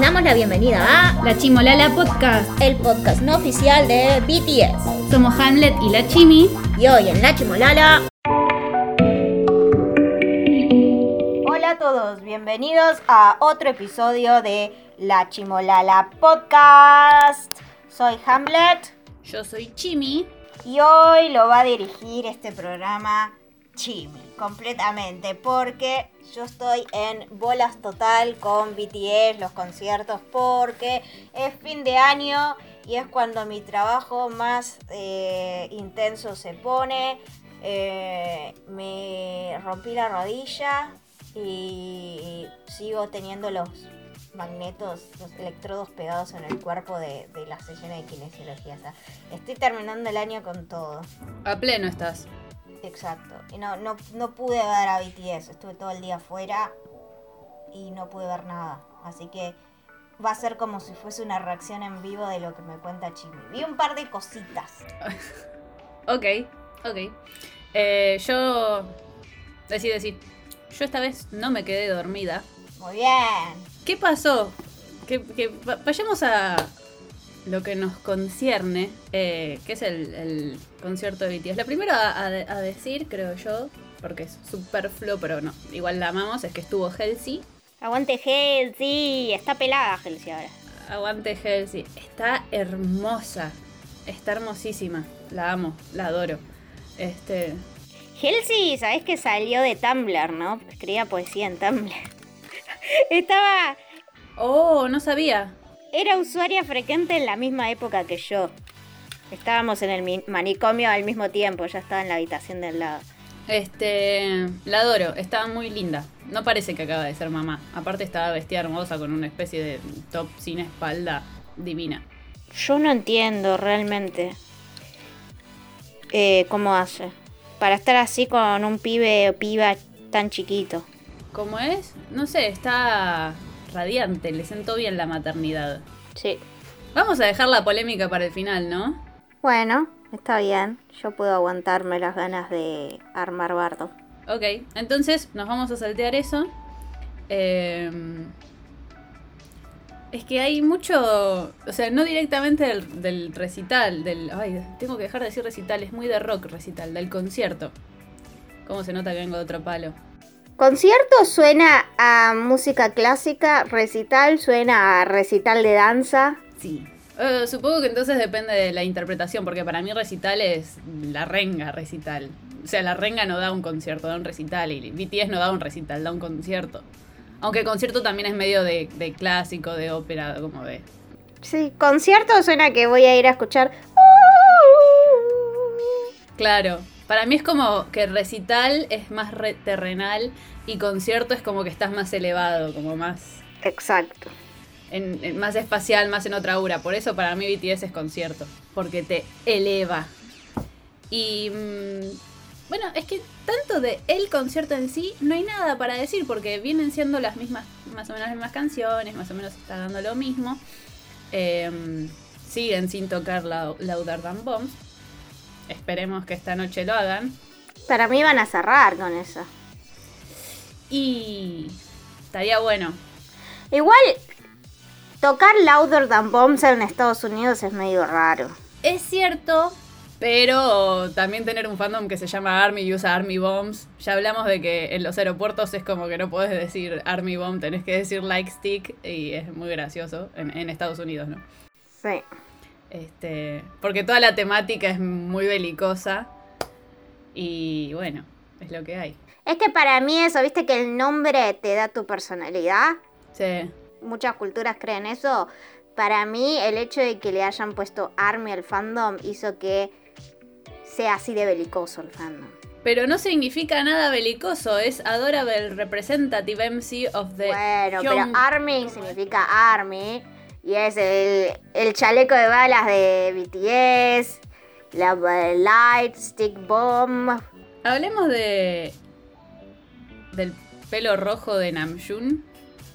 damos la bienvenida a La Chimolala Podcast. el podcast no oficial de BTS. Somos Hamlet y la Chimi. Y hoy en La Chimolala. Hola a todos, bienvenidos a otro episodio de La Chimolala Podcast. Soy Hamlet Yo soy Chimi. y hoy lo va a dirigir este programa Chimi, completamente, porque yo estoy en bolas total con BTS, los conciertos, porque es fin de año y es cuando mi trabajo más eh, intenso se pone. Eh, me rompí la rodilla y sigo teniendo los magnetos, los electrodos pegados en el cuerpo de, de las sesiones de kinesiología. Estoy terminando el año con todo. A pleno estás. Exacto. Y no, no, no pude ver a BTS. Estuve todo el día afuera y no pude ver nada. Así que va a ser como si fuese una reacción en vivo de lo que me cuenta Chimi. Vi un par de cositas. Ok, ok. Eh, yo. Decí, decí. Yo esta vez no me quedé dormida. Muy bien. ¿Qué pasó? Que, que va- vayamos a lo que nos concierne, eh, que es el, el concierto de BTS. Lo primero a, a de- a decir, creo yo, porque es superfluo, pero no, igual la amamos, es que estuvo Halsey. Aguante Halsey. Está pelada Halsey ahora. Aguante Halsey. Está hermosa. Está hermosísima. La amo, la adoro. Este. Halsey, ¿sabés que salió de Tumblr, no? Escribía poesía en Tumblr. Estaba... Oh, no sabía. Era usuaria frecuente en la misma época que yo. Estábamos en el mi- manicomio al mismo tiempo, ya estaba en la habitación del lado. Este. La adoro. Está muy linda. No parece que acaba de ser mamá. Aparte estaba vestida hermosa con una especie de top sin espalda divina. Yo no entiendo realmente eh, cómo hace. Para estar así con un pibe o piba tan chiquito. ¿Cómo es? No sé, está radiante. Le sentó bien la maternidad. Sí. Vamos a dejar la polémica para el final, ¿no? Bueno, está bien. Yo puedo aguantarme las ganas de armar bardo. Ok, entonces nos vamos a saltear eso. Eh, es que hay mucho, o sea, no directamente del, del recital, del... Ay, tengo que dejar de decir recital, es muy de rock recital, del concierto. ¿Cómo se nota que vengo de otro palo? Concierto suena a música clásica, recital suena a recital de danza. Sí. Eh, supongo que entonces depende de la interpretación, porque para mí recital es la renga recital. O sea, la renga no da un concierto, da un recital, y BTS no da un recital, da un concierto. Aunque el concierto también es medio de, de clásico, de ópera, como de... Sí, concierto suena que voy a ir a escuchar. Claro, para mí es como que recital es más re- terrenal y concierto es como que estás más elevado, como más... Exacto. En- en- más espacial, más en otra aura. Por eso para mí BTS es concierto, porque te eleva. Y mm, bueno, es que tanto de el concierto en sí no hay nada para decir, porque vienen siendo las mismas, más o menos las mismas canciones, más o menos está dando lo mismo. Em, siguen sin tocar la, Louder Than Bombs. Esperemos que esta noche lo hagan. Para mí van a cerrar con eso. Y estaría bueno. Igual, tocar Louder Than Bombs en Estados Unidos es medio raro. Es cierto, pero también tener un fandom que se llama Army y usa Army Bombs. Ya hablamos de que en los aeropuertos es como que no podés decir Army Bomb, tenés que decir Like Stick y es muy gracioso en, en Estados Unidos, ¿no? Sí. Este, porque toda la temática es muy belicosa y bueno, es lo que hay. Es que para mí eso, viste que el nombre te da tu personalidad. Sí, Muchas culturas creen eso. Para mí el hecho de que le hayan puesto Army al fandom hizo que sea así de belicoso el fandom. pero no significa nada belicoso, es Adorable Representative MC of the Bueno, pero Army significa Army. Y es el, el chaleco de balas de BTS. La Light Stick Bomb. Hablemos de. del pelo rojo de Namjoon.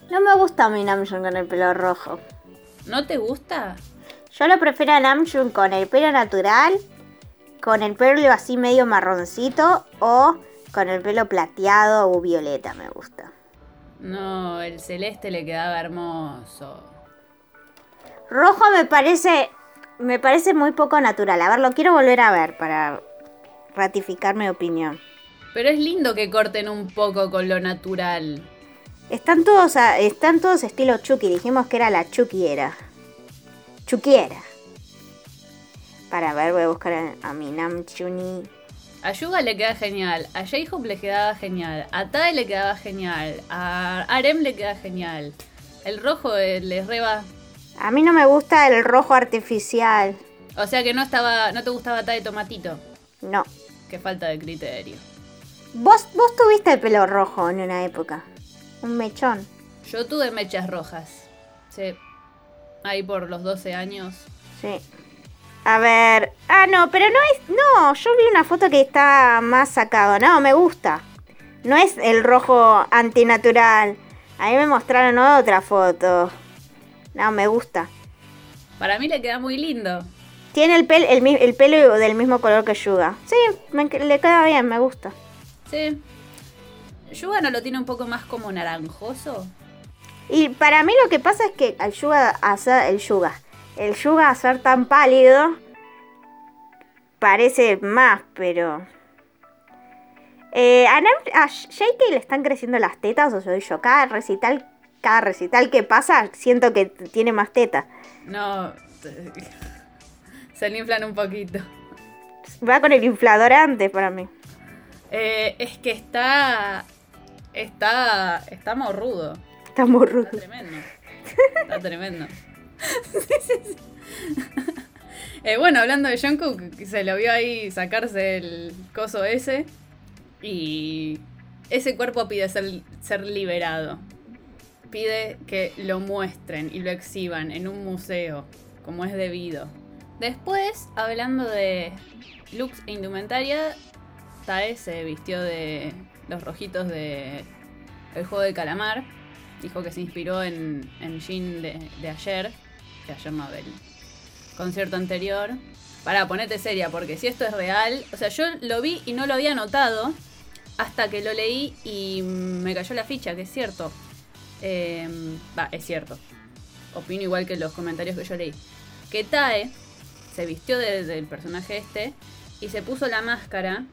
No me gusta mi Namjoon con el pelo rojo. ¿No te gusta? Yo lo prefiero a Namjoon con el pelo natural, con el pelo así medio marroncito o con el pelo plateado o violeta me gusta. No, el celeste le quedaba hermoso. Rojo me parece. Me parece muy poco natural. A ver, lo quiero volver a ver para ratificar mi opinión. Pero es lindo que corten un poco con lo natural. Están todos, a- están todos estilo Chucky. Dijimos que era la Chuckiera. Chuquiera. Para ver, voy a buscar a, a mi Nam Chuni. A Yuga le queda genial, a J-Hope le quedaba genial, a Tae le quedaba genial, a Arem le queda genial. El rojo eh, le reba. A mí no me gusta el rojo artificial. O sea que no estaba, no te gustaba Tae Tomatito. No. Qué falta de criterio. Vos, vos tuviste el pelo rojo en una época. Un mechón. Yo tuve mechas rojas. Sí. Ahí por los 12 años. Sí. A ver. Ah, no, pero no es. No, yo vi una foto que está más sacado. No, me gusta. No es el rojo antinatural. A mí me mostraron otra foto. No, me gusta. Para mí le queda muy lindo. Tiene el, pel- el, el pelo del mismo color que Yuga. Sí, me- le queda bien, me gusta. Sí. Yuga no lo tiene un poco más como naranjoso. Y para mí lo que pasa es que al Yuga hacer el Yuga, el Yuga hacer tan pálido parece más, pero eh, a, a JK le están creciendo las tetas o soy yo. Cada recital, cada recital que pasa siento que tiene más tetas. No. Se le inflan un poquito. Va con el inflador antes para mí. Eh, es que está. Está. Está morrudo. Está muy rudo. Está tremendo. Está tremendo. Eh, bueno, hablando de Jungkook, se lo vio ahí sacarse el coso ese. Y ese cuerpo pide ser, ser liberado. Pide que lo muestren y lo exhiban en un museo, como es debido. Después, hablando de looks e indumentaria, Tae se vistió de los rojitos de El juego de calamar. Dijo que se inspiró en, en Jin de, de ayer, de ayer no, del concierto anterior. Para ponerte seria, porque si esto es real, o sea, yo lo vi y no lo había notado hasta que lo leí y me cayó la ficha, que es cierto. Eh, es cierto. Opino igual que los comentarios que yo leí. Que Tae se vistió de- del personaje este y se puso la máscara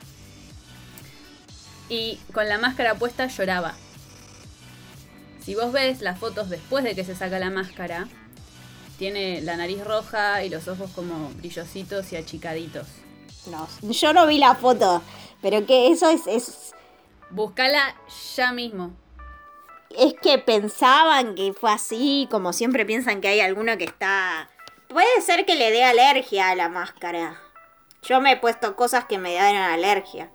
y con la máscara puesta lloraba. Si vos ves las fotos después de que se saca la máscara, tiene la nariz roja y los ojos como brillositos y achicaditos. No, yo no vi la foto, pero que eso es, es, Búscala ya mismo. es que pensaban que fue así, como siempre piensan que hay alguno que está... Puede ser que le dé alergia a la máscara. Yo me he puesto cosas que me dan alergia.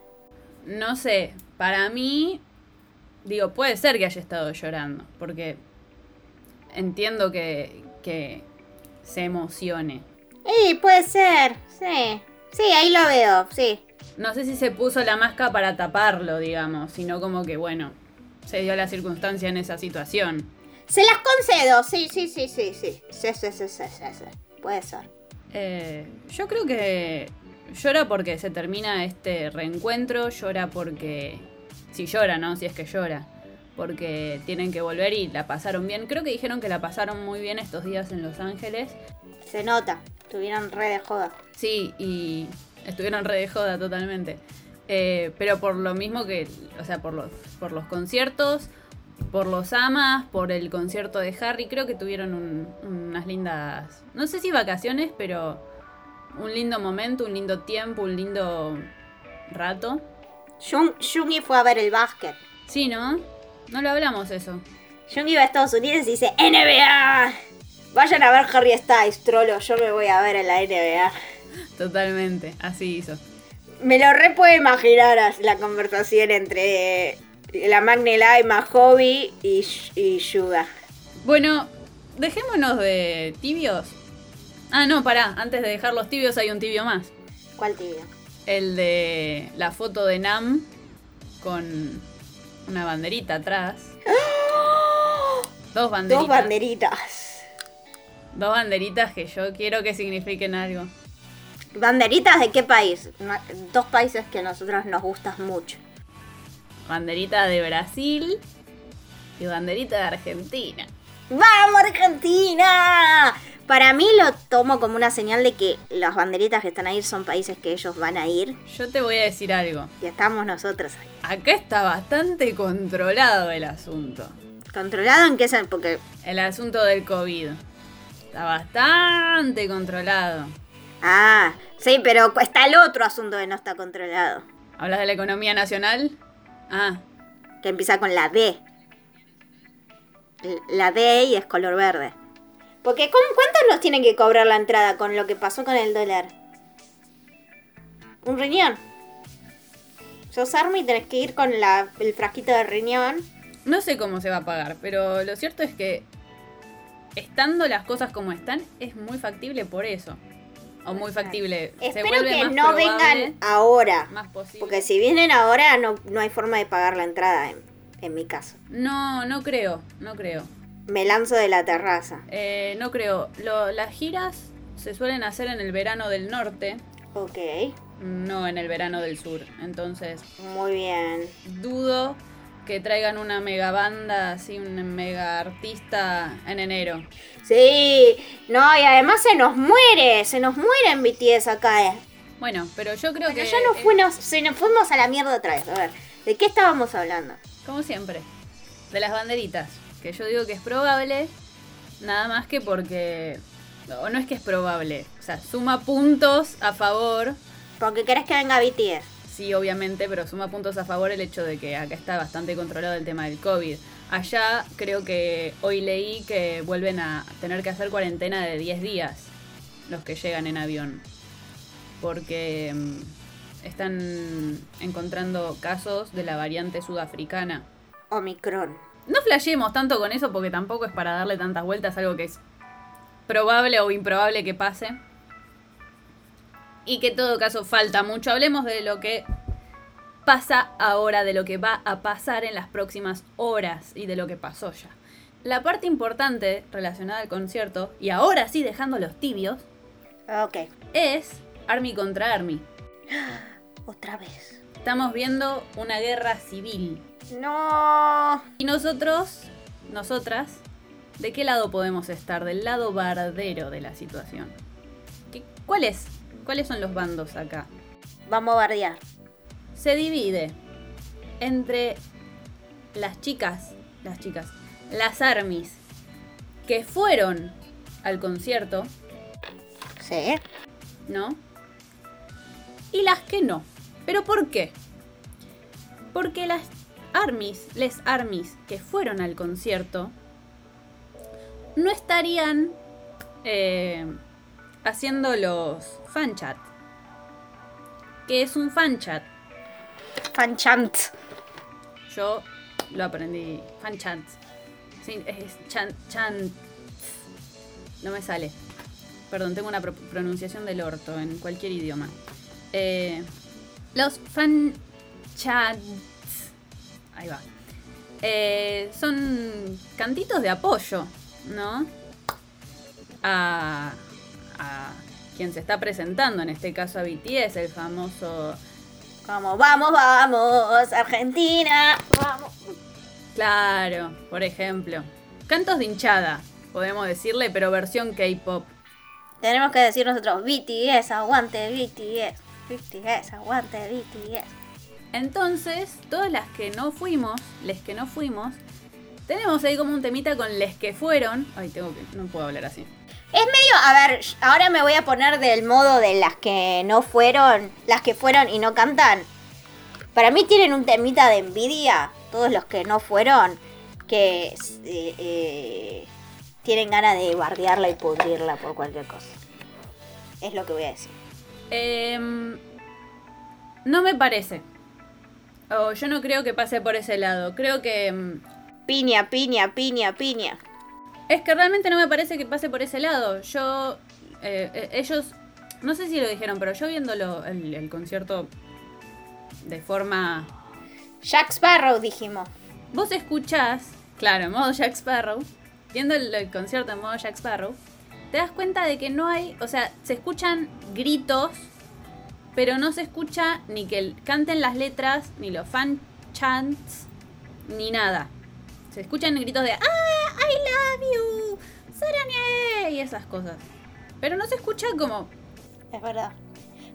No sé, para mí, digo, puede ser que haya estado llorando, porque entiendo que, que se emocione. Sí, puede ser, sí. Sí, ahí lo veo, sí. No sé si se puso la máscara para taparlo, digamos, sino como que, bueno, se dio la circunstancia en esa situación. Se las concedo, sí, sí, sí, sí, sí. Sí, sí, sí, sí, sí, sí. Puede ser. Eh, yo creo que llora porque se termina este reencuentro, llora porque... Si llora, ¿no? Si es que llora. Porque tienen que volver y la pasaron bien. Creo que dijeron que la pasaron muy bien estos días en Los Ángeles. Se nota, tuvieron re de joda. Sí, y estuvieron re de joda totalmente. Eh, pero por lo mismo que, o sea, por los, por los conciertos, por los amas, por el concierto de Harry, creo que tuvieron un- unas lindas, no sé si vacaciones, pero un lindo momento, un lindo tiempo, un lindo rato. Jung, Jungi fue a ver el básquet. Sí, ¿no? No lo hablamos eso. Jungi va a Estados Unidos y dice NBA. Vayan a ver Harry Styles, trolo. Yo me voy a ver en la NBA. Totalmente, así hizo. Me lo re puedo imaginar la conversación entre la Magne Lima, Hobby y, y Yuga. Bueno, dejémonos de tibios. Ah, no, pará, antes de dejar los tibios hay un tibio más. ¿Cuál tibio? El de la foto de Nam con una banderita atrás. Dos banderitas. Dos banderitas. Dos banderitas que yo quiero que signifiquen algo. ¿Banderitas de qué país? Dos países que a nosotros nos gustan mucho. Banderita de Brasil y banderita de Argentina. ¡Vamos, Argentina! Para mí lo tomo como una señal de que las banderitas que están ahí son países que ellos van a ir Yo te voy a decir algo. y estamos nosotros ahí. Acá está bastante controlado el asunto. ¿Controlado en qué sen- Porque, El asunto del COVID. Está bastante controlado. ah, sí, pero está el otro asunto que no está controlado. ¿Hablas de la economía nacional? Ah, Que empieza con la D. La D y es color verde. Porque ¿cómo- ¿cuánto nos tienen que cobrar la entrada con lo que pasó con el dólar? Un riñón. Sos army y tenés que ir con la, el frasquito de riñón. no sé cómo se va a pagar, pero lo cierto es que estando las cosas como están, es muy factible por eso. O muy factible. se Espero vuelve que más no probable, vengan ahora. Más posible. Porque si vienen ahora no, no hay forma de pagar la entrada en, en mi caso. No, no creo, no creo. Me lanzo de la terraza. Eh, no creo. Lo- las giras se suelen hacer en el verano del norte, Ok, no en el verano del sur. Entonces, muy bien. dudo que traigan una mega banda, así, un mega artista en enero. Sí, no, y además se nos muere, se nos muere en BTS acá. eh. Bueno, pero yo creo Pero que. ya nos eh, fuimos, se nos fuimos a la mierda otra vez. A ver, ¿de qué estábamos hablando? Como siempre, de las banderitas. Que yo digo que es probable, nada más que porque. O no es que es probable, o sea, suma puntos a favor. Porque querés que venga BTS. Sí, obviamente, pero suma puntos a favor el hecho de que acá está bastante controlado el tema del COVID. Allá creo que hoy leí que vuelven a tener que hacer cuarentena de 10 días los que llegan en avión. Porque mm, están encontrando casos de la variante sudafricana. Omicron. No flasheemos tanto con eso porque tampoco es para darle tantas vueltas algo que es probable o improbable que pase. Y que en todo caso falta mucho. Hablemos de lo que pasa ahora, de lo que va a pasar en las próximas horas y de lo que pasó ya. La parte importante relacionada al concierto, y ahora sí dejando los tibios, Ok, es Army contra Army. otra vez. Estamos viendo una guerra civil. No. Y nosotros, nosotras, ¿de qué lado podemos estar? Del lado bardero de la situación. ¿Qué, ¿Cuál es? ¿Cuáles son los bandos acá? Vamos a bardear. Se divide entre las chicas, las chicas, las armies que fueron al concierto, Sí. ¿no? Y las que no. ¿Pero por qué? Porque las armies, les armies que fueron al concierto, no estarían eh, haciendo los fan chat. ¿Qué es un fan chat? Fanchant. Yo lo aprendí. Fan chat. Sí, es chan, chan. No me sale. Perdón, tengo una pro- pronunciación del orto en cualquier idioma. Eh, los fan chats. Ahí va. Eh, son cantitos de apoyo, ¿no? A, a quien se está presentando, en este caso a BTS, el famoso Como, vamos, vamos, Argentina. Vamos. Claro, por ejemplo. Cantos de hinchada, podemos decirle, pero versión K-pop. Tenemos que decir nosotros, BTS, aguante BTS. BTS, aguante BTS. Entonces, todas las que no fuimos, les que no fuimos, tenemos ahí como un temita con les que fueron. Ay, tengo que. No puedo hablar así. Es medio, a ver, ahora me voy a poner del modo de las que no fueron, las que fueron y no cantan. Para mí tienen un temita de envidia, todos los que no fueron, que eh, eh, tienen ganas de bardearla y pudrirla por cualquier cosa. Es lo que voy a decir. Em, no me parece. O yo no creo que pase por ese lado. Creo que. em, Piña, piña, piña, piña. Es que realmente no me parece que pase por ese lado. Yo, eh, eh, ellos, no sé si lo dijeron, pero yo viéndolo el, el concierto de forma... Jack Sparrow dijimos. Vos escuchás, claro, en modo Jack Sparrow, viendo el, el concierto en modo Jack Sparrow, te das cuenta de que no hay, o sea, se escuchan gritos, pero no se escucha ni que canten las letras, ni los fan chants, ni nada. Se escuchan gritos de ¡Ah! ¡I love you! Saranye y esas cosas. Pero no se escucha como. Es verdad.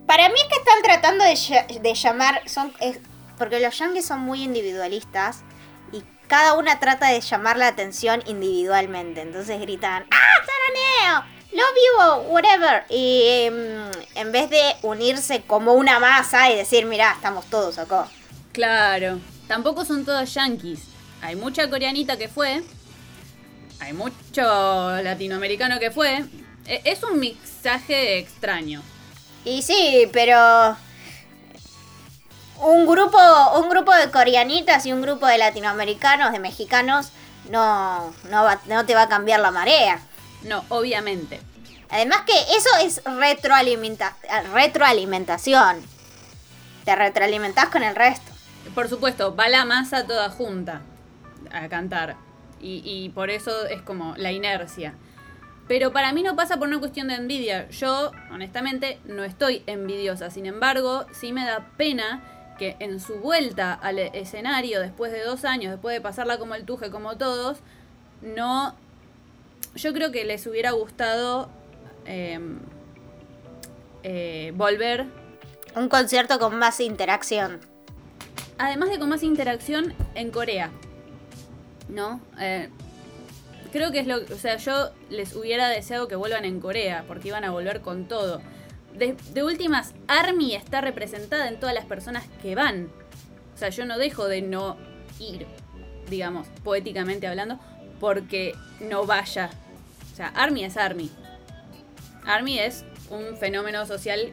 Para mí es que están tratando de, de llamar, son, es- porque los yankees son muy individualistas y cada una trata de llamar la atención individualmente. Entonces gritan, ¡Ah, Saraneo! ¡Lo vivo! ¡Whatever! Y mm, en vez de unirse como una masa y decir, mirá, estamos todos acá. Claro. Tampoco son todos yankees. Hay mucha coreanita que fue. Hay mucho latinoamericano que fue. E- Es un mixaje extraño. Y sí, pero un grupo, un grupo de coreanitas y un grupo de latinoamericanos, de mexicanos, no, no, va- no te va a cambiar la marea. No, obviamente. Además que eso es retroalimenta- retroalimentación. Te retroalimentás con el resto. Por supuesto, va la masa toda junta a cantar. Y, y por eso es como la inercia. Pero para mí no pasa por una cuestión de envidia. Yo, honestamente, no estoy envidiosa. Sin embargo, sí me da pena que en su vuelta al escenario, después de dos años, después de pasarla como el tuje, como todos, no... Yo creo que les hubiera gustado eh, eh, volver Un concierto con más interacción. además de con más interacción en Corea. ¿No? Eh, creo que es lo O sea, yo les hubiera deseado que vuelvan en Corea, porque iban a volver con todo. De, de últimas, Army está representada en todas las personas que van. O sea, yo no dejo de no ir, digamos, poéticamente hablando, porque no vaya. O sea, Army es Army. Army es un fenómeno social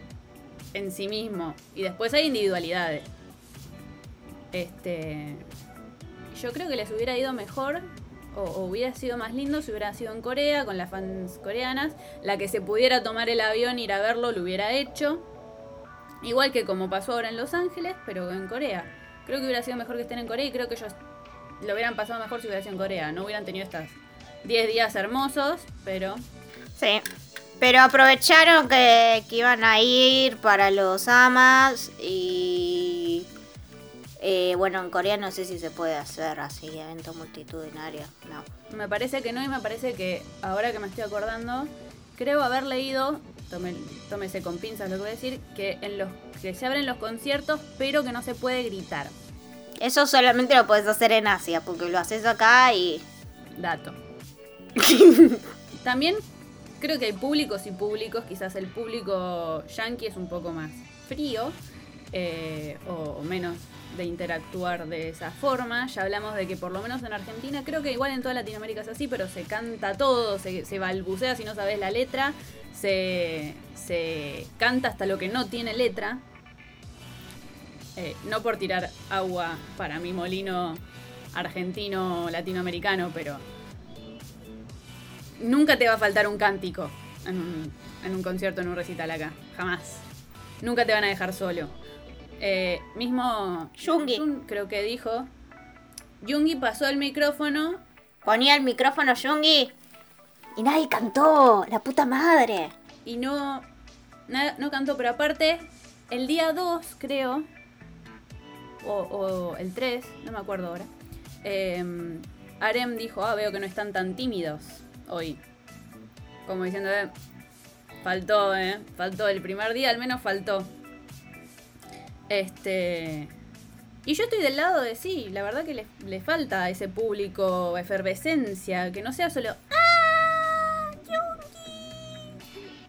en sí mismo. Y después hay individualidades. Este. Yo creo que les hubiera ido mejor. O, hubiera sido más lindo si hubiera sido en Corea, con las fans coreanas. La que se pudiera tomar el avión, ir a verlo, lo hubiera hecho. Igual que como pasó ahora en Los Ángeles, pero en Corea. Creo que hubiera sido mejor que estén en Corea y creo que ellos lo hubieran pasado mejor si hubiera sido en Corea. No hubieran tenido estas 10 días hermosos, pero Sí. Pero aprovecharon que, que iban a ir para los amas y... eh, bueno, en Corea no sé si se puede hacer así, evento multitudinario. No. Me parece que no y me parece que ahora que me estoy acordando, creo haber leído, tome- tómese con pinzas lo que voy a decir, que en los que se abren los conciertos, pero que no se puede gritar. Eso solamente lo puedes hacer en Asia, porque lo haces acá y... Dato. También creo que hay públicos y públicos, quizás el público yankee es un poco más frío eh, o, menos de interactuar de esa forma. Ya hablamos de que por lo menos en Argentina, creo que igual en toda Latinoamérica es así, pero se canta todo, se, se balbucea si no sabes la letra, se, se canta hasta lo que no tiene letra. Eh, no por tirar agua para mi molino argentino latinoamericano, pero nunca te va a faltar un cántico en un, en un concierto, en un recital acá. Jamás. Nunca te van a dejar solo. Eh, mismo Yungi. Jun creo que dijo. Yungi pasó el micrófono Ponía el micrófono Yungi y nadie cantó, la puta madre. y no, na- no cantó, pero aparte, el día 2, creo, o, o el 3, no me acuerdo ahora, eh, Arem dijo, ah, veo que no están tan tímidos hoy. Como diciendo, eh, faltó, eh, faltó, el primer día al menos faltó. Este... Y yo estoy del lado de sí, la verdad que le, falta a ese público efervescencia, que no sea solo, ¡Ah! Yungi!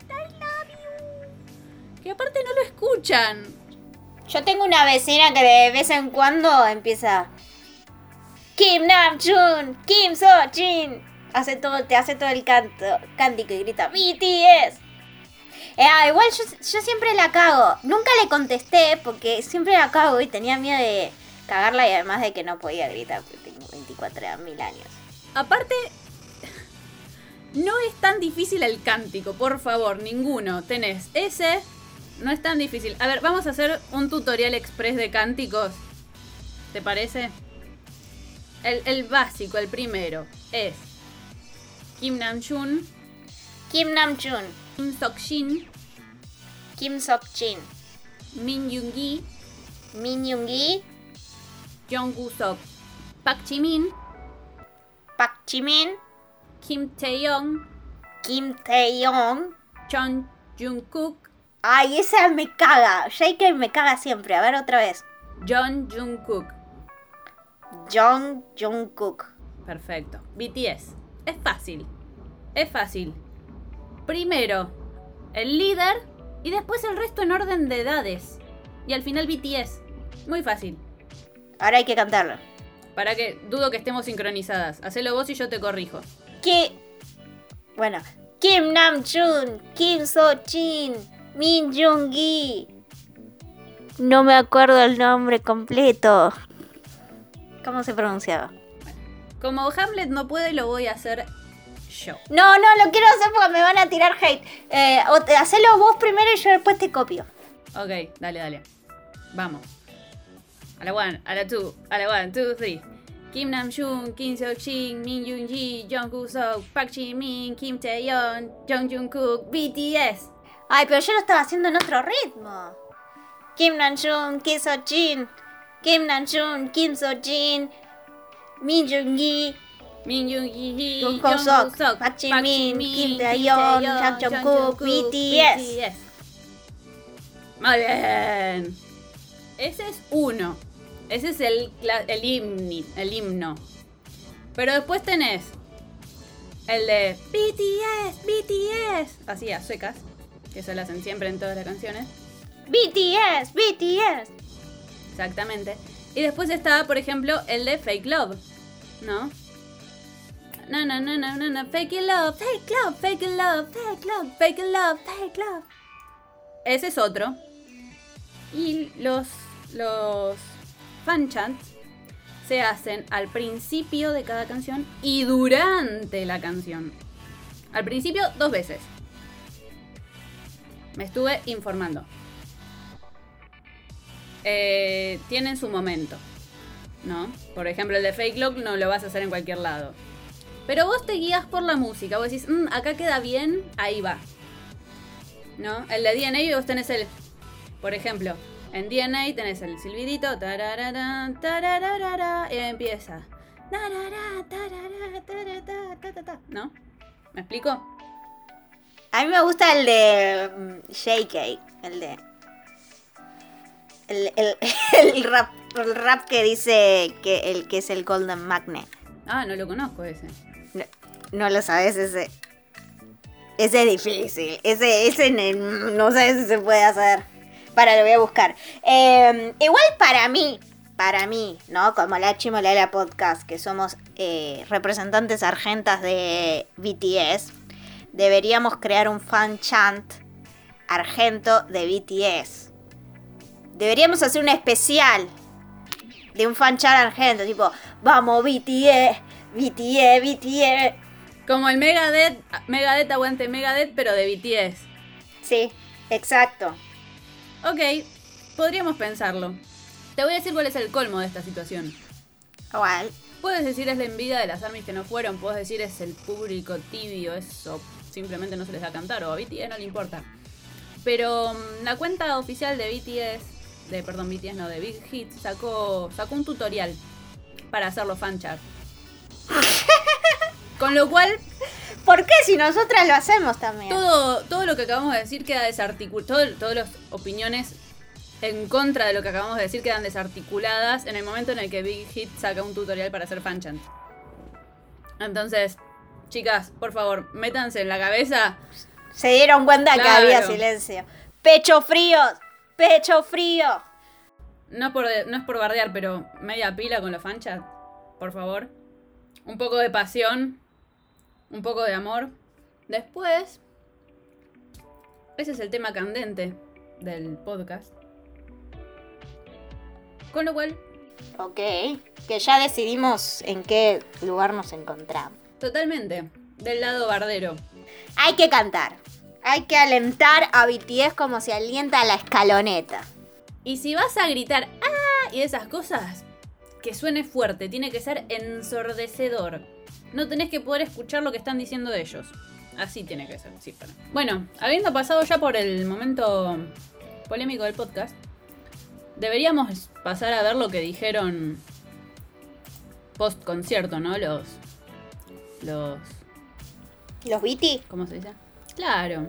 Love you". Que aparte no lo escuchan. Yo tengo una vecina que de vez en cuando empieza Kim Nam Jun, Kim So Jin. Hace todo, te hace todo el canto, cántico y grita BTS. Eh, ah, igual yo, siempre la cago. Nunca le contesté porque siempre la cago y tenía miedo de cagarla y además de que no podía gritar porque tengo 24 mil años. Aparte, no es tan difícil el cántico, por favor, ninguno. Tenés ese, no es tan difícil. A ver, vamos a hacer un tutorial express de cánticos. ¿Te parece? El básico, el primero, es Kim Namjoon, Kim Nam Jun, Kim Seok-shin, Kim Sok Jin, Min Yoon-gi, Min Young Gi, Jung Woo-sok, Park Ji-min, Pak Jimin, Kim Tae-young, Kim Taeyong. Chon Jungkook, Ay, esa me caga. JK me caga siempre. A ver otra vez. John Jungkook. Jong Jungkook. Perfecto. BTS. Es fácil. Es fácil. Primero, el líder y después el resto en orden de edades. Y al final BTS. Muy fácil. Ahora hay que cantarlo. Para que dudo que estemos sincronizadas. Hacelo vos y yo te corrijo. ¿Qué? Bueno. Kim Nam-chun, Kim So-jin, Min Jung-gi. No me acuerdo el nombre completo. ¿Cómo se pronunciaba? Como Hamlet no puede, lo voy a hacer yo. No, no, lo quiero hacer porque me van a tirar hate. Eh, o te- hacelo vos primero y yo después te copio. Ok, dale, dale. Vamos. A la one, a la two, a la one, two, three. Kim Nam-joon, Kim Seok-shin, Min Yoon-ji, Jung Kook-suk, Park Ji-min, Kim Tae-yeon, Jung Jungkook, BTS. Ay, pero yo lo estaba haciendo en otro ritmo. Kim Nam-chun, Kim So-jin, Kim Nam-chun, Kim So-jin, Min Jung-gi, Min Yoon-ji, Jung Kook-suk, Park Ji-min, Kim Tae-yeon, Jung Jungkook, BTS. Muy bien. Ese es uno. Ese es el, el, himni- el himno. Pero después tenés el de BTS, BTS. Así a suecas. Que eso lo hacen siempre en todas las canciones. BTS, BTS. Exactamente. Y después está, por ejemplo, el de Fake Love. ¿No? No, no, no, no, no, no. Fake love, fake love, fake love, fake love, fake love, fake love. Ese es otro. Y los, los fan chants se hacen al principio de cada canción y durante la canción. Al principio, dos veces. Me estuve informando. Eh, tienen su momento. ¿No? Por ejemplo, el de Fake Love no lo vas a hacer en cualquier lado. Pero vos te guías por la música. Vos decís, "Mm, acá queda bien, ahí va. ¿No? El de DNA vos tenés el. Por ejemplo, en DNA tenés el silbidito. tararara, tararara, y empieza. tarara, tarara, tarara, ta, ta, ta, ¿No? ¿Me explico? A mí me gusta el de mm, JK, el de... El, el, el rap, el rap que dice que el que es el Golden Magnet. Ah, no lo conozco ese. No, no lo sabes ese. Ese es difícil. Ese, ese no sé si se puede hacer. Para, lo voy a buscar. Eh, igual para mí, para mí, ¿no? Como la Chimolala Podcast, que somos eh, representantes argentas de BTS, deberíamos crear un fan chant argento de BTS. Deberíamos hacer un especial de un fan chant argento, tipo, vamos BTS, BTS, BTS. Como el Megadeth, Megadeth aguante Megadeth, pero de BTS. Sí, exacto. Ok, podríamos pensarlo. Te voy a decir cuál es el colmo de esta situación. Igual. Puedes decir es la envidia de las armies que no fueron, puedes decir es el público tibio, eso simplemente no se les da a cantar, o a BTS no le importa. Pero mm, la cuenta oficial de BTS, de perdón, BTS no, de Big Hit, sacó, sacó un tutorial para hacerlo fanchart. Con lo cual, ¿Por qué si nosotras lo hacemos también? todo, todo lo que acabamos de decir queda desarticulado. Todas las opiniones en contra de lo que acabamos de decir quedan desarticuladas en el momento en el que Big Hit saca un tutorial para hacer fanchant. Entonces, chicas, por favor, métanse en la cabeza. Se dieron cuenta que había silencio. Pecho frío, pecho frío. No es, por, no es por bardear, pero media pila con los fanchat. Por favor. Un poco de pasión. Un poco de amor. Después. Ese es el tema candente del podcast. Con lo cual, Ok, que ya decidimos en qué lugar nos encontramos. totalmente, del lado bardero. Hay que cantar. Hay que alentar a BTS como se alienta a la escaloneta. Y si vas a gritar ¡Ah! y esas cosas, que suene fuerte, tiene que ser ensordecedor. No tenés que poder escuchar lo que están diciendo ellos. Así tiene que ser, sí, para. Bueno, habiendo pasado ya por el momento polémico del podcast, deberíamos pasar a ver lo que dijeron post concierto, ¿no? Los. Los. ¿Los BT? ¿Cómo se dice? Claro.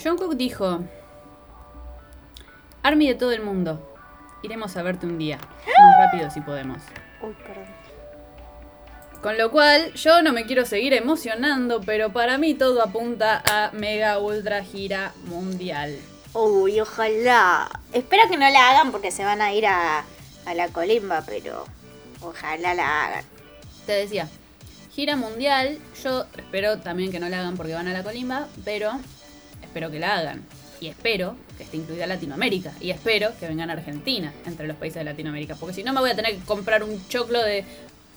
Jungkook dijo: Army de todo el mundo. Iremos a verte un día. Más rápido si podemos. Uy, perdón. Con lo cual, yo no me quiero seguir emocionando, pero para mí todo apunta a Mega Ultra Gira Mundial. Uy, ojalá. Espero que no la hagan porque se van a ir a, a la colimba, pero ojalá la hagan. Te decía, gira mundial, yo espero también que no la hagan porque van a la colimba, pero espero que la hagan. Y espero que esté incluida Latinoamérica. Y espero que vengan a Argentina entre los países de Latinoamérica. Porque si no me voy a tener que comprar un choclo de...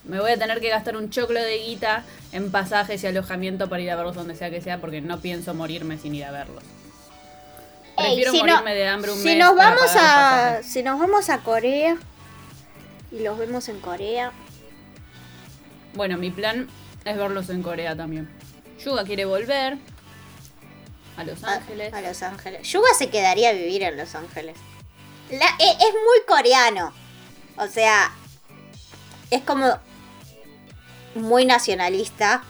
Me voy a tener que gastar un choclo de guita en pasajes y alojamiento para ir a verlos donde sea que sea porque no pienso morirme sin ir a verlos. Ey, Prefiero no- morirme de hambre un si mes nos vamos a si nos vamos a Corea y los vemos en Corea Bueno, mi plan es verlos en Corea también. Yuga quiere volver a Los a- Ángeles. A, Los Ángeles. Yuga se quedaría a vivir en Los Ángeles. La- e- es, muy coreano. O sea, es como muy nacionalista.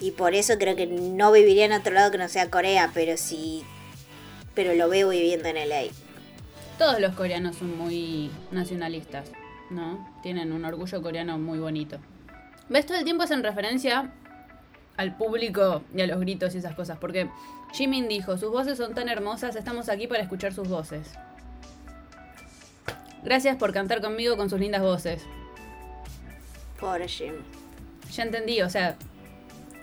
Y por eso creo que no viviría en otro lado que no sea Corea. Pero sí. Pero lo veo viviendo en LA. Todos los coreanos son muy nacionalistas, ¿no? Tienen un orgullo coreano muy bonito. ¿Ves? Todo el tiempo hacen referencia al público y a los gritos y esas cosas. Porque Jimin dijo, sus voces son tan hermosas, estamos aquí para escuchar sus voces. Gracias por cantar conmigo con sus lindas voces. Pobre Jim. Ya entendí, o sea,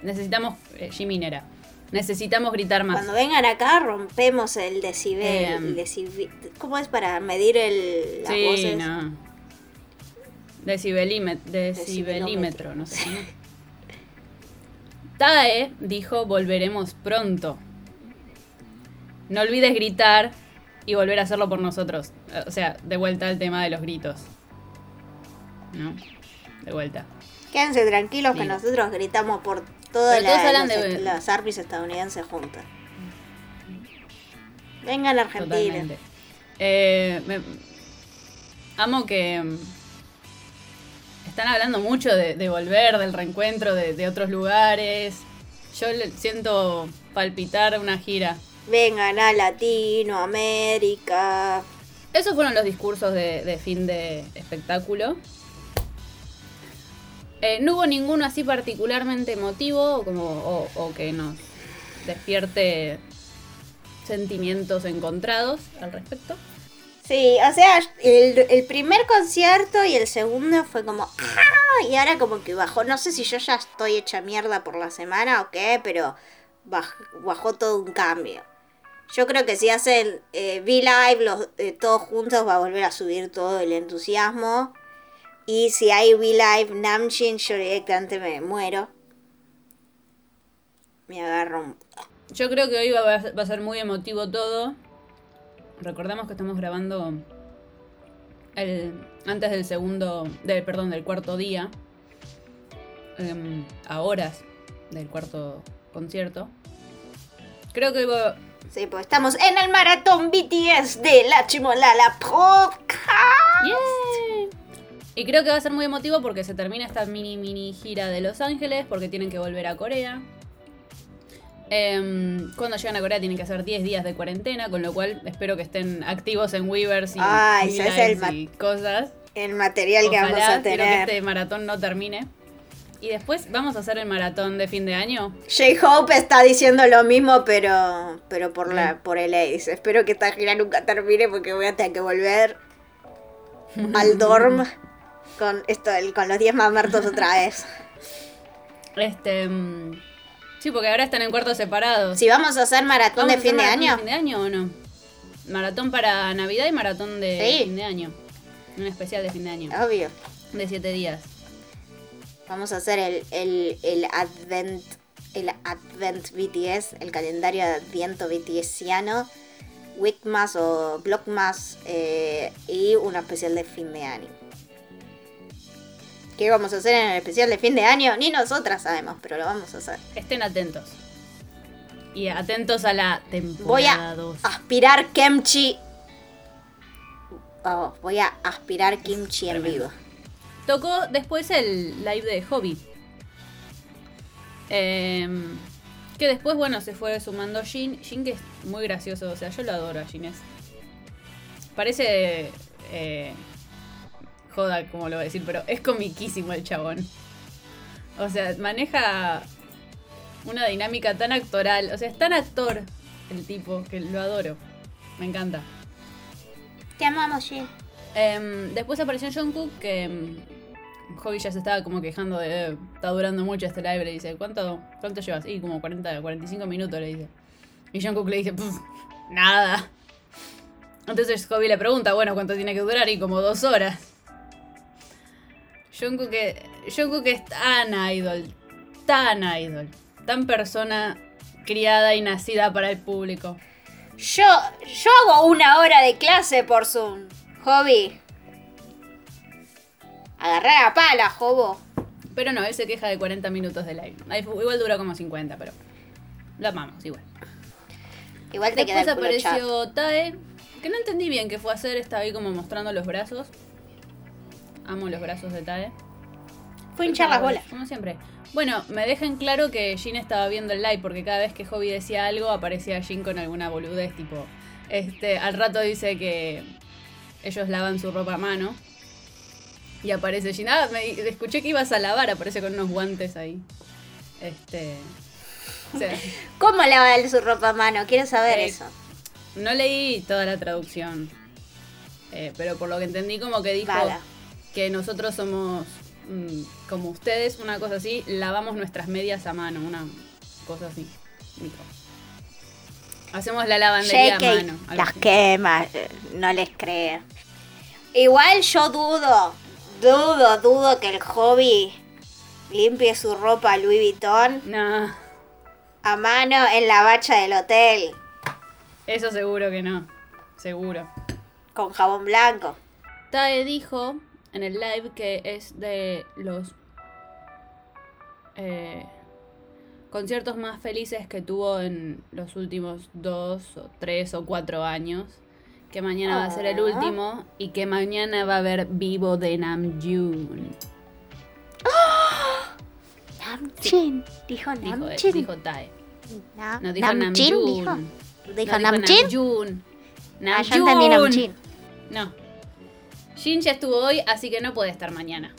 necesitamos... Eh, Jimin era. Necesitamos gritar más. Cuando vengan acá rompemos el decibel. Eh, el decibe- ¿Cómo es para medir el, las sí, voces? no. Decibelímet- decibelímetro, no sé. Tae dijo volveremos pronto. No olvides gritar y volver a hacerlo por nosotros. O sea, de vuelta al tema de los gritos. ¿No? De vuelta. Quédense tranquilos que nosotros gritamos por todas los- de- las armies estadounidenses juntas. Vengan a Argentina. Eh, me- amo que están hablando mucho de, de volver, del reencuentro de, de otros lugares. Yo siento palpitar una gira. Vengan a Latinoamérica. Esos fueron los discursos de, de fin de espectáculo. Eh, no hubo ninguno así particularmente emotivo como, o, o que nos despierte sentimientos encontrados al respecto. Sí, o sea, el, el primer concierto y el segundo fue como... ¡Ah! Y ahora como que bajó. No sé si yo ya estoy hecha mierda por la semana o qué, pero baj- bajó todo un cambio. Yo creo que si hacen eh, V-Live eh, todos juntos va a volver a subir todo el entusiasmo. Y si hay V-Live Namjin, yo directamente me muero. Me agarro un... Yo creo que hoy va a ser muy emotivo todo. Recordamos que estamos grabando el, antes del segundo, del, perdón, del cuarto día, em, a horas del cuarto concierto. Creo que Sí, pues estamos en el maratón BTS de la Chimolala Podcast. ¡Yay! Y creo que va a ser muy emotivo porque se termina esta mini mini gira de Los Ángeles porque tienen que volver a Corea. Em, cuando llegan a Corea tienen que hacer 10 días de cuarentena, con lo cual espero que estén activos en Weavers y, Ay, y ese es el lives ma- y cosas. El material que vamos a quiero que tener. este maratón no termine. Y después vamos a hacer el maratón de fin de año. J-Hope está diciendo lo mismo, pero pero por la por el AIDS. Espero que esta gira nunca termine porque voy a tener que volver al dorm con esto con los 10 más muertos otra vez. Este. Sí, porque ahora están en cuartos separados. Si vamos a hacer maratón ¿Vamos de fin de año, fin de año o no? Maratón para Navidad y maratón de Sí. fin de año. Un especial de fin de año. obvio. De siete días. Vamos a hacer el, el, el Advent el Advent BTS, el calendario de Adviento BTSiano, Weekmas o Blockmas eh, y un especial de fin de año. ¿Qué vamos a hacer en el especial de fin de año? Ni nosotras sabemos, pero lo vamos a hacer. Estén atentos. Y atentos a la temporada Voy a 2. aspirar kimchi. Oh, voy a aspirar kimchi en vivo. Tocó después el live de Hobby. Em, Que después, bueno, se fue sumando Jin. Jin que es muy gracioso, o sea, yo lo adoro a Jin. Es... Parece... eh, joda, como lo voy a decir, pero es comiquísimo el chabón. O sea, maneja una dinámica tan actoral. O sea, es tan actor el tipo que lo adoro. Me encanta. Te amamos, Jin. Em, después apareció Jungkook que em, Hobby ya se estaba como quejando de "Eh, está durando mucho este live. Le dice, ¿cuánto, cuánto llevas? Y como 40, 45 minutos le dice. Y Jungkook le dice, "Pff, nada. Entonces Hobby le pregunta, bueno, ¿cuánto tiene que durar? Y como dos horas. Jungkook, que- Jungkook es tan idol, tan idol, tan persona criada y nacida para el público. Yo, yo hago una hora de clase por Zoom. Hobby. Agarrar a pala, Jobo. Pero no, él se queja de 40 minutos de live. Igual dura como 50, pero lo amamos igual. Igual te queda Después el culo chato. apareció Tae, que no entendí bien qué fue a hacer, estaba ahí como mostrando los brazos. Amo los brazos de Tae. Fue hinchar las bolas. Como siempre. Bueno, me dejan claro que Jin estaba viendo el live porque cada vez que Hobby decía algo aparecía Jin con alguna boludez, tipo, este, al rato dice que ellos lavan su ropa a mano. Y aparece Jin. Ah, me, escuché que ibas a lavar, aparece con unos guantes ahí. Este. o sea, ¿Cómo lava su ropa a mano? Quiero saber Sí. eso. no leí toda la traducción. eh, pero por lo que entendí, como que dijo. Que nosotros somos mm, como ustedes, una cosa así, lavamos nuestras medias a mano, una cosa así. dijo. Hacemos la lavandería a mano. las así. quemas, no les creo. Igual yo dudo, dudo, dudo que el hobby limpie su ropa Louis Vuitton No, a mano en la bacha del hotel eso seguro que no. Seguro. con jabón blanco. Tae dijo en el live que es de los eh, conciertos más felices que tuvo en los últimos dos o tres o cuatro años. Que mañana va a ser el Ah. último y que mañana va a haber vivo de Namjoon. Namchin, dijo Dijo, Namchin. dijo Tae. Na- No, dijo Namjoon. dijo. No, Dijo Namchin. Namjoon. Ah, yo entendí Namjoon. Namchin. No. Jin ya estuvo hoy, así que no puede estar mañana.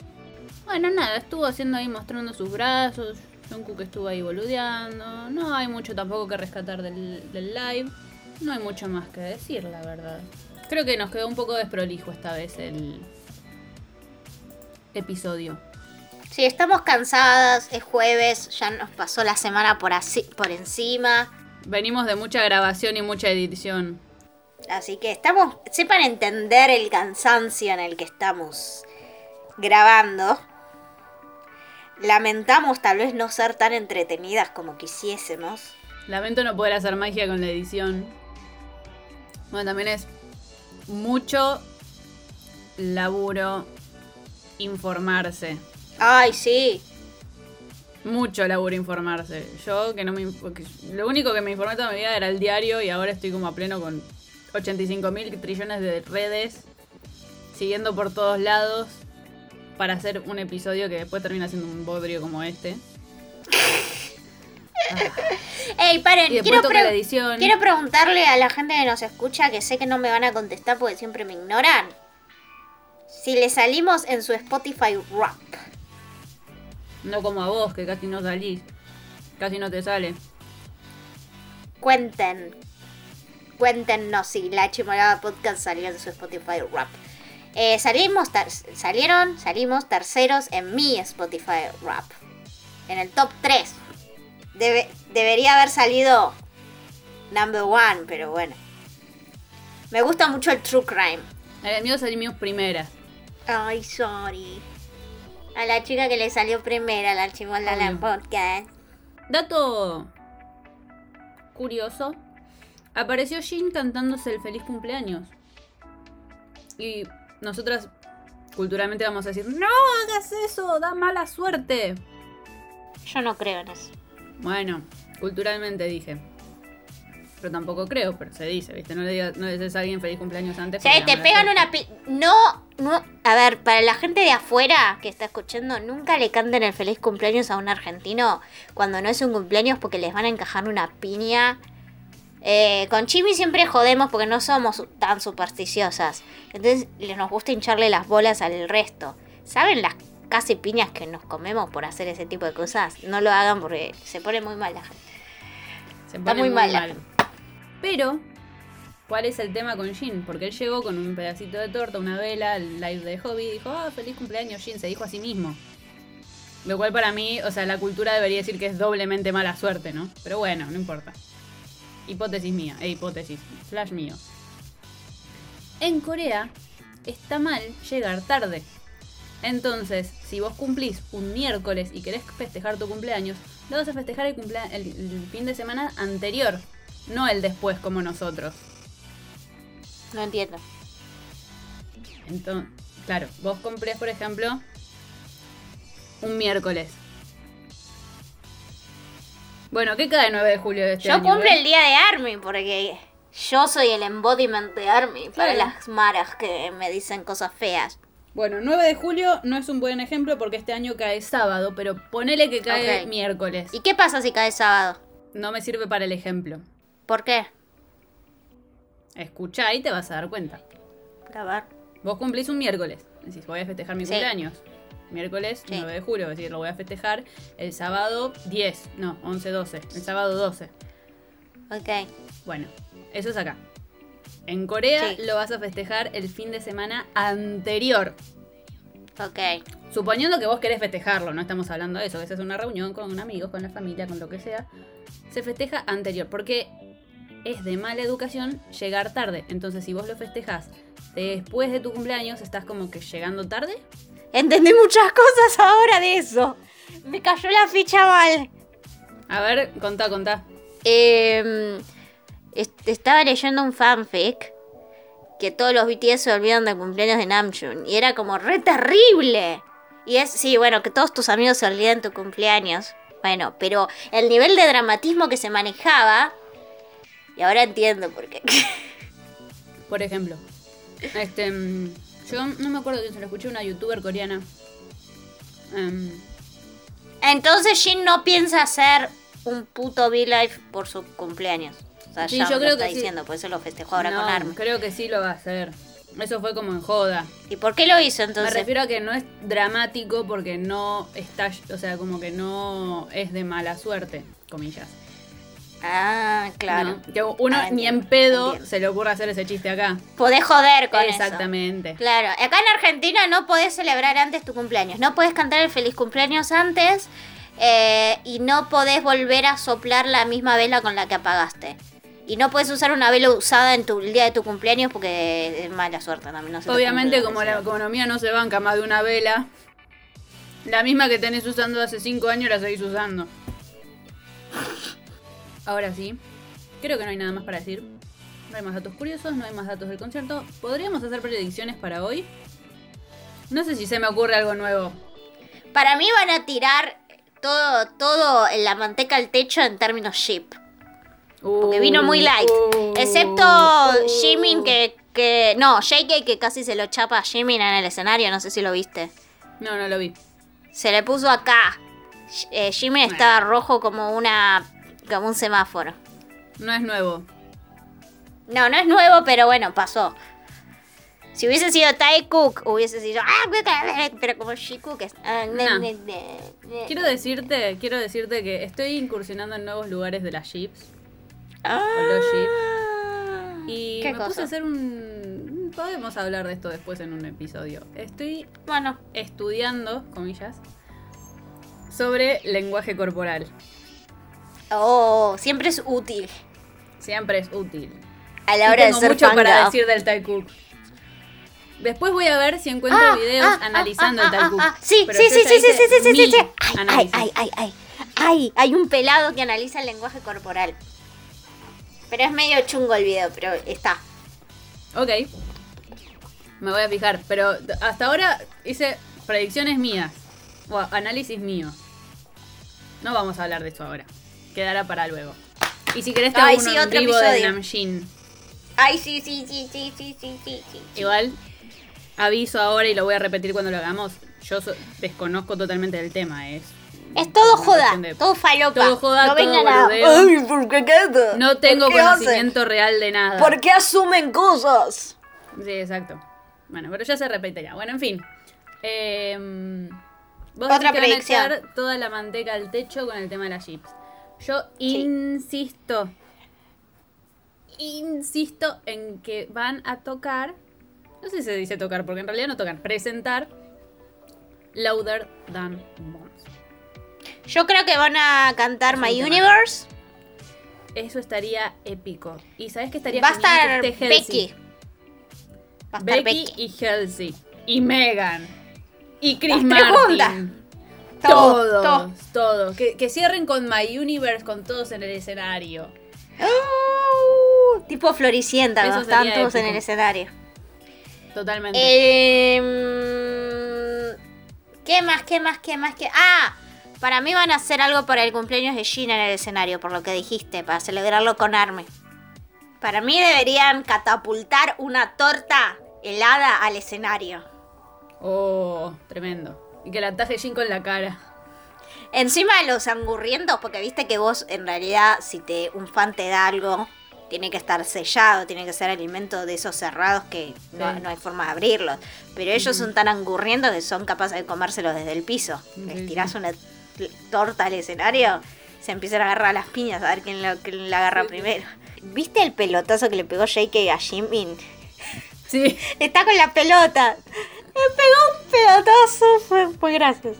Bueno, nada, estuvo haciendo ahí mostrando sus brazos. Jungkook estuvo ahí boludeando. No hay mucho tampoco que rescatar del, del live. No hay mucho más que decir, la verdad. Creo que nos quedó un poco desprolijo esta vez el episodio. Sí, estamos cansadas, es jueves, ya nos pasó la semana por, así, por encima. Venimos de mucha grabación y mucha edición. Así que estamos, sepan entender el cansancio en el que estamos grabando. Lamentamos tal vez no ser tan entretenidas como quisiésemos. Lamento no poder hacer magia con la edición. Bueno, también es mucho laburo informarse. Ay, sí. Mucho laburo informarse. Yo que no me... Lo único que me informé toda mi vida era el diario y ahora estoy como a pleno con 85 mil trillones de redes. Siguiendo por todos lados. Para hacer un episodio que después termina siendo un bodrio como este. Ey, paren, quiero, pre- la edición. quiero preguntarle a la gente que nos escucha, que sé que no me van a contestar porque siempre me ignoran. Si le salimos en su Spotify Rap. No como a vos, que casi no salís. Casi no te sale. Cuenten. Cuéntenos si la Chimolada Podcast salió en su Spotify Rap. Eh, salimos, salieron, salimos terceros en mi Spotify Rap. En el top 3. Debe- debería haber salido number one, pero bueno. Me gusta mucho el True Crime. El mío salimos primeras. Ay, sorry. A la chica que le salió primera la Chimolada Obvio. Podcast. Dato curioso. Apareció Jin cantándose el feliz cumpleaños. Y nosotras culturalmente vamos a decir, no hagas eso, da mala suerte. Yo no creo en eso. Bueno, culturalmente dije. Pero tampoco creo, pero se dice, ¿viste? No le, digas- no le dices a alguien feliz cumpleaños antes. Da te pegan una pi- no no, a ver, para la gente de afuera que está escuchando, nunca le canten el feliz cumpleaños a un argentino cuando no es un cumpleaños porque les van a encajar una piña. Eh, con Chimi siempre jodemos porque no somos tan supersticiosas. Entonces les nos gusta hincharle las bolas al resto. ¿Saben las casi piñas que nos comemos por hacer ese tipo de cosas? No lo hagan porque se pone muy mal la gente. Se Está pone muy mal Pero, ¿cuál es el tema con Jin? Porque él llegó con un pedacito de torta, una vela, el live de hobby, y dijo, ah, feliz cumpleaños Jin, se dijo a sí mismo. Lo cual para mí, o sea, la cultura debería decir que es doblemente mala suerte, ¿no? Pero bueno, no importa. Hipótesis mía, eh, hipótesis, flash mío. En Corea está mal llegar tarde. Entonces, si vos cumplís un miércoles y querés festejar tu cumpleaños, lo vas a festejar el, cumplea- el- el fin de semana anterior, no el después como nosotros. No entiendo. Entonces, claro, vos comprés, por ejemplo, un miércoles. Bueno, ¿qué cae 9 de julio de este Yo año? cumplo eh? el día de Army porque yo soy el embodiment de Army para Claro. las maras que me dicen cosas feas. Bueno, 9 de julio no es un buen ejemplo porque este año cae sábado, pero ponele que cae miércoles. ¿Y qué pasa si cae sábado? No me sirve para el ejemplo. ¿Por qué? Escuchá y te vas a dar cuenta. A ver. Vos cumplís un miércoles. Decís, voy a festejar mi Sí. cumpleaños. Miércoles Sí. 9 de julio, es decir, lo voy a festejar el sábado 10, no, 11, 12. El sábado 12. Ok. Bueno, eso es acá. En Corea Sí. lo vas a festejar el fin de semana anterior. Ok. Suponiendo que vos querés festejarlo, no estamos hablando de eso, que es una reunión con amigos, con la familia, con lo que sea. Se festeja anterior, porque es de mala educación llegar tarde. Entonces, si vos lo festejás después de tu cumpleaños, estás como que llegando tarde. Entendí muchas cosas ahora de eso. Me cayó la ficha mal. A ver, contá, contá. Eh, est- estaba leyendo un fanfic que todos los BTS se olvidan del cumpleaños de Namjoon. Y era como re terrible. Y es, sí, bueno, que todos tus amigos se olviden tu cumpleaños. Bueno, pero el nivel de dramatismo que se manejaba. Y ahora entiendo por qué. Por ejemplo, este, mm, yo no me acuerdo quién se lo escuché, una youtuber coreana. Em, Entonces Jin no piensa hacer un puto V-Life por su cumpleaños. O sea, Sí, ya yo me creo lo está que sí. diciendo, por eso lo festejó ahora no, con Army. creo que sí lo va a hacer. Eso fue como en joda. ¿Y por qué lo hizo Me entonces? refiero a que no es dramático porque no está, o sea, como que no es de mala suerte, comillas. Ah, claro. ¿no? Que uno Ah, ni en pedo entiendo. se le ocurre hacer ese chiste acá. Podés joder con eso. Exactamente. Claro, acá en Argentina no podés celebrar antes tu cumpleaños. No podés cantar el feliz cumpleaños antes eh, y no podés volver a soplar la misma vela con la que apagaste. Y no puedes usar una vela usada en tu el día de tu cumpleaños porque es mala suerte también. no se te Obviamente, como la sea. economía no se banca más de una vela, la misma que tenés usando hace 5 años la seguís usando. Ahora sí, creo que no hay nada más para decir. No hay más datos curiosos, no hay más datos del concierto. ¿Podríamos hacer predicciones para hoy? No sé si se me ocurre algo nuevo. Para mí van a tirar todo, todo en la manteca al techo en términos ship. Porque vino muy light. Uh, Excepto uh. Jimin que, que... No, JK que casi se lo chapa a Jimin en el escenario, no sé si lo viste. No, no lo vi. Se le puso acá. Eh, Jimin estaba rojo como una... como un semáforo. No es nuevo. No, no es nuevo, pero bueno, pasó. Si hubiese sido Tai Cook, hubiese sido... "Ah, Pero como She-Cook es... ah, No. Quiero decirte, quiero decirte que estoy incursionando en nuevos lugares de las chips. Ah. los Y ¿Qué me cosa? puse a hacer un. Podemos hablar de esto después en un episodio. Estoy Bueno, estudiando, comillas, sobre lenguaje corporal. Oh, siempre es útil Siempre es útil. a la Y hora de tengo ser mucho para decir del Tai Cook. Después voy a ver si encuentro Ah, videos ah, analizando ah, el Tai Cook. Sí, sí, sí, sí, sí, sí, sí, sí, sí, sí. Ay, ay, ay, ay, ay. Ay, hay un pelado que analiza el lenguaje corporal. Pero es medio chungo el video, pero está. Ok. Me voy a fijar. Pero hasta ahora hice predicciones mías. O análisis mío. No vamos a hablar de esto ahora. Quedará para luego. Y si querés te Ay, uno sí, en otro vivo episodio. Namjin. Ay, sí, sí, sí, sí, sí, sí, sí, sí. Igual, aviso ahora y lo voy a repetir cuando lo hagamos. Yo so- desconozco totalmente del tema. Es, Es todo una joda, cuestión de- todo falopa. Todo joda, no todo vengan a... boludeo. Ay, ¿por qué qué? No tengo ¿Por qué hacen? conocimiento real de nada. ¿Por qué asumen cosas? Sí, exacto. Bueno, pero ya se repite ya. Bueno, en fin. Eh, vos Otra decís que van a predicción. echar toda la manteca al techo con el tema de las chips. Yo Sí. insisto, insisto en que van a tocar, no sé si se dice tocar, porque en realidad no tocan, presentar Louder Than Bombs. Yo creo que van a cantar My. Universe. Eso estaría épico. ¿Y sabes qué estaría Va a estar. Becky. Va a estar Becky, Becky. y Halsey. Y Megan. Y Chris Las Martin. Todos, todo. todos. Que, que cierren con My Universe con todos en el escenario. Oh, tipo Floricienta, estaban sería todos en el escenario. Totalmente. Em, ¿Qué más? ¿Qué más? ¿Qué más? ¿Qué? Ah, para mí van a hacer algo para el cumpleaños de Gina en el escenario, por lo que dijiste, para celebrarlo con Arme. Para mí deberían catapultar una torta helada al escenario. Oh, tremendo. Y que la taje Jin con la cara. Encima de los angurrientos, porque viste que vos en realidad si te un fan te da algo, tiene que estar sellado, tiene que ser alimento de esos cerrados que no, Sí. no hay forma de abrirlos. Pero ellos son tan angurrientos que son capaces de comérselos desde el piso. Sí, Les tirás una torta al escenario, se empiezan a agarrar las piñas a ver quién, lo- quién la agarra sí. primero. ¿Viste el pelotazo que le pegó Jake a Jimin? Sí. Está con la pelota. Le pegó un pelotazo, fue, fue gracias.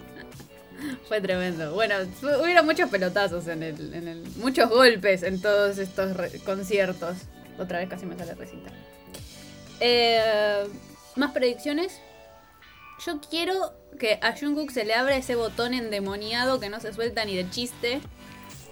Fue tremendo. Bueno, hubieron muchos pelotazos en el. Muchos golpes en todos estos conciertos. Otra vez casi me sale recita. Eh, ¿Más predicciones? Yo quiero que a Jungkook se le abra ese botón endemoniado que no se suelta ni de chiste.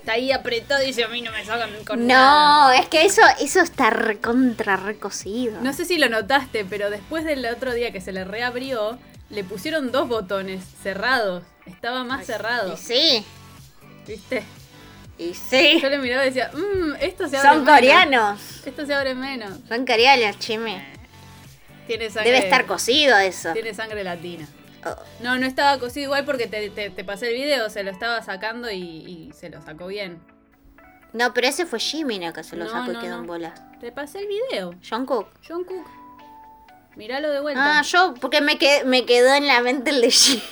Está ahí apretado y dice a mí no me sacan con nada. No, es que eso, eso está recontra recocido. No sé si lo notaste, pero después del otro día que se le reabrió, le pusieron dos botones cerrados. Estaba más cerrado. Y sí, ¿Viste? y sí. Yo le miraba y decía, mmm, esto se abre Son menos. coreanos. Esto se abre menos. Son coreanos, chime. Tiene sangre. Debe estar cocido eso. Tiene sangre latina. Oh. No, no estaba cocido igual porque te, te- te pasé el video, se lo estaba sacando y, y se lo sacó bien. No, pero ese fue Jimin que se lo No, sacó no, y quedó no. en bolas. Te pasé el video. Jungkook. John Cook. Míralo de vuelta. Ah, yo, porque me, qued- me quedó en la mente el de Jimin.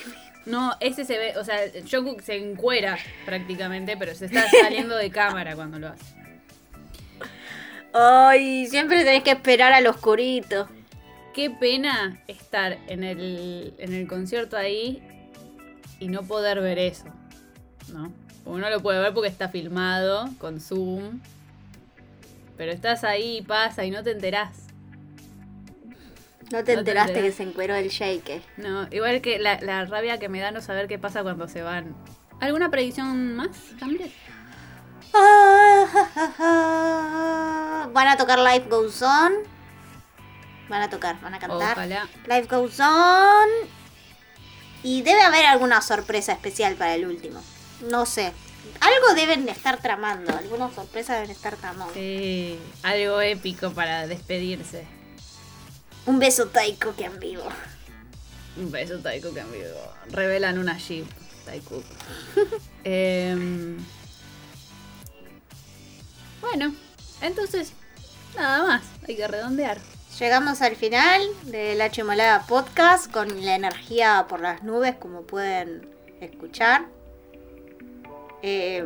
No, ese se ve, o sea, John Cook se encuera prácticamente, pero se está saliendo de cámara cuando lo hace. Ay, siempre tenés que esperar al oscurito. Qué pena estar en el, en el concierto ahí y no poder ver eso, ¿no? Uno lo puede ver porque está filmado con zoom, pero estás ahí y pasa y no te enterás. No te No te enteraste enterás. que se encueró el Shake. No, igual que la, la rabia que me da no saber qué pasa cuando se van. ¿Alguna predicción más, Hamlet? Ah, Van a tocar Life Goes On. Van a tocar, van a cantar. Ojalá. Life Goes On. Y debe haber alguna sorpresa especial para el último. No sé. Algo deben de estar tramando. Alguna sorpresa deben estar tramando. Sí, algo épico para despedirse. Un beso Taiko que en vivo. Un beso, Taiko, que en vivo. Revelan una Jeep, Taiko. Em, bueno, entonces, nada más. Hay que redondear. Llegamos al final de La Chimolada Podcast con la energía por las nubes, como pueden escuchar. Em,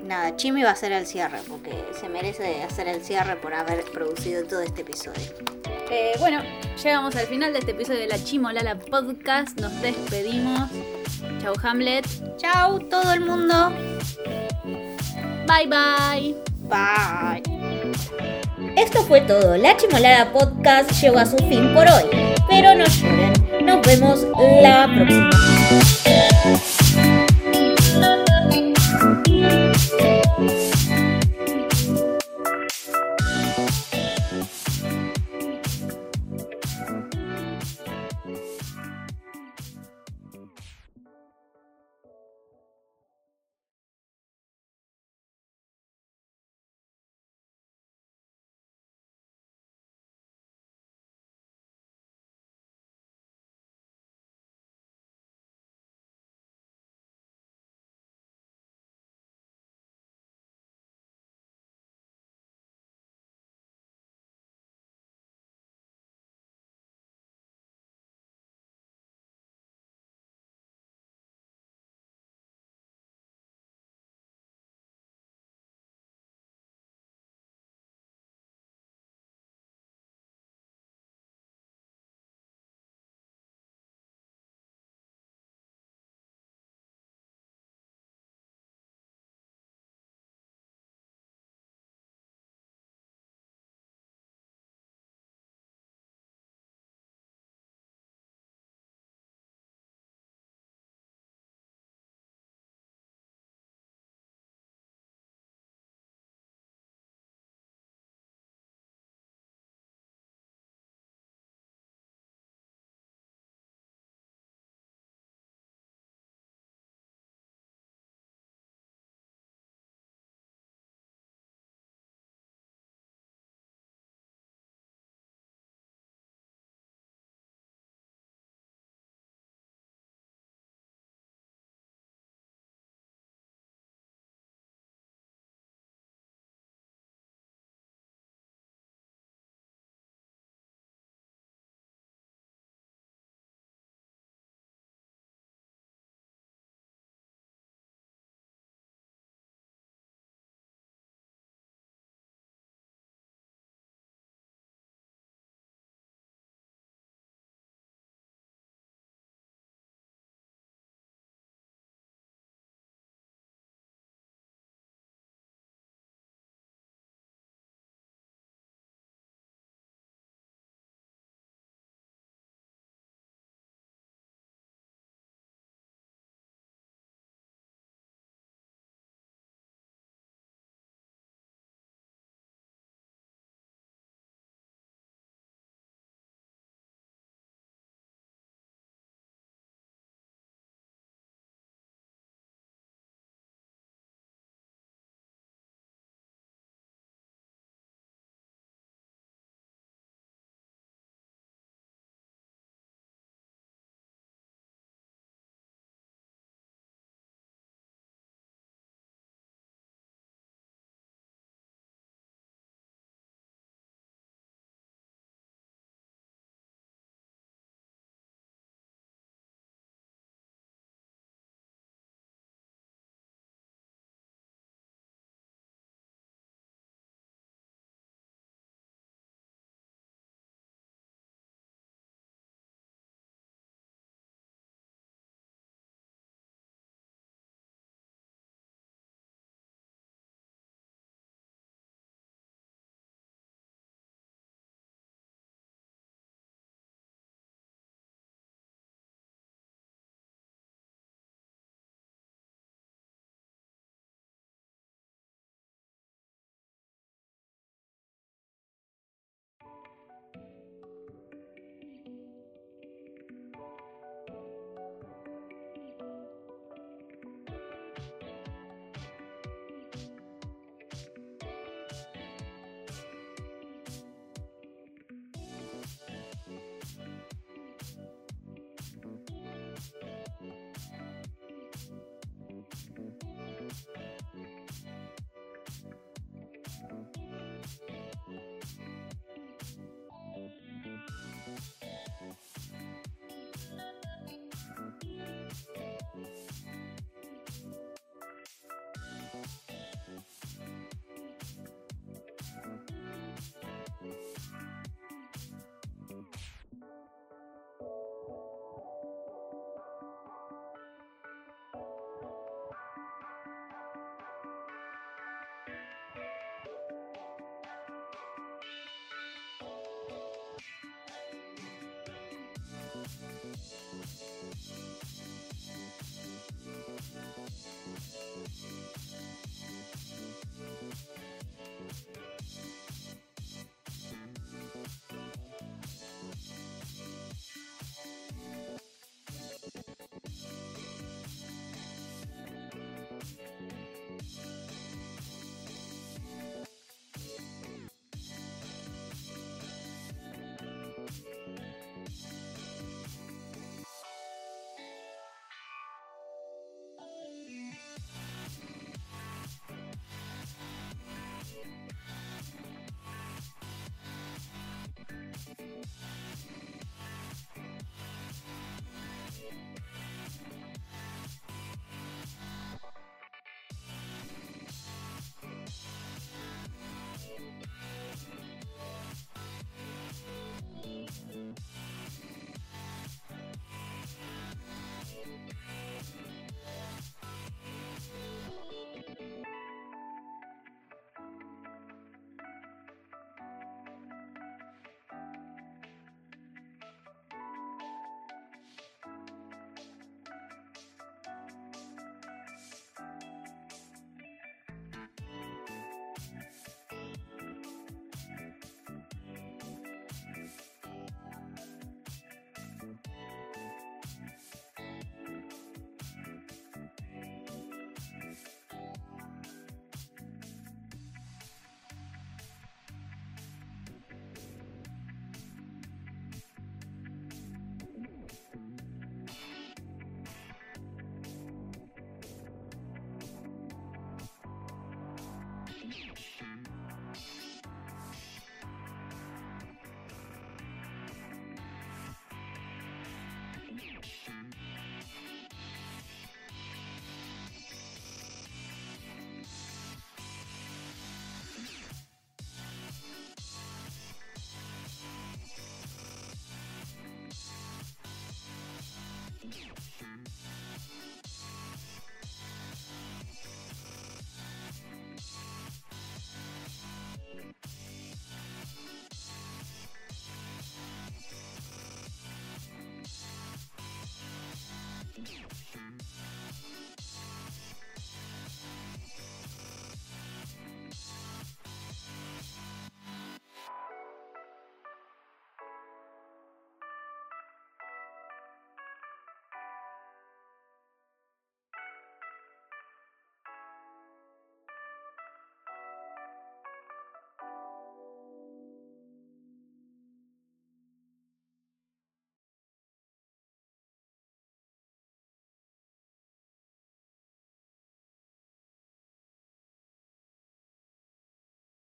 nada, Chimi va a hacer el cierre porque se merece hacer el cierre por haber producido todo este episodio. Eh, bueno, llegamos al final de este episodio de La Chimolala Podcast. Nos despedimos. Chau, Hamlet. Chao, todo el mundo. Bye, bye. Bye. Esto fue todo. La Chimolada Podcast llegó a su fin por hoy. Pero no lloren. Nos vemos la próxima.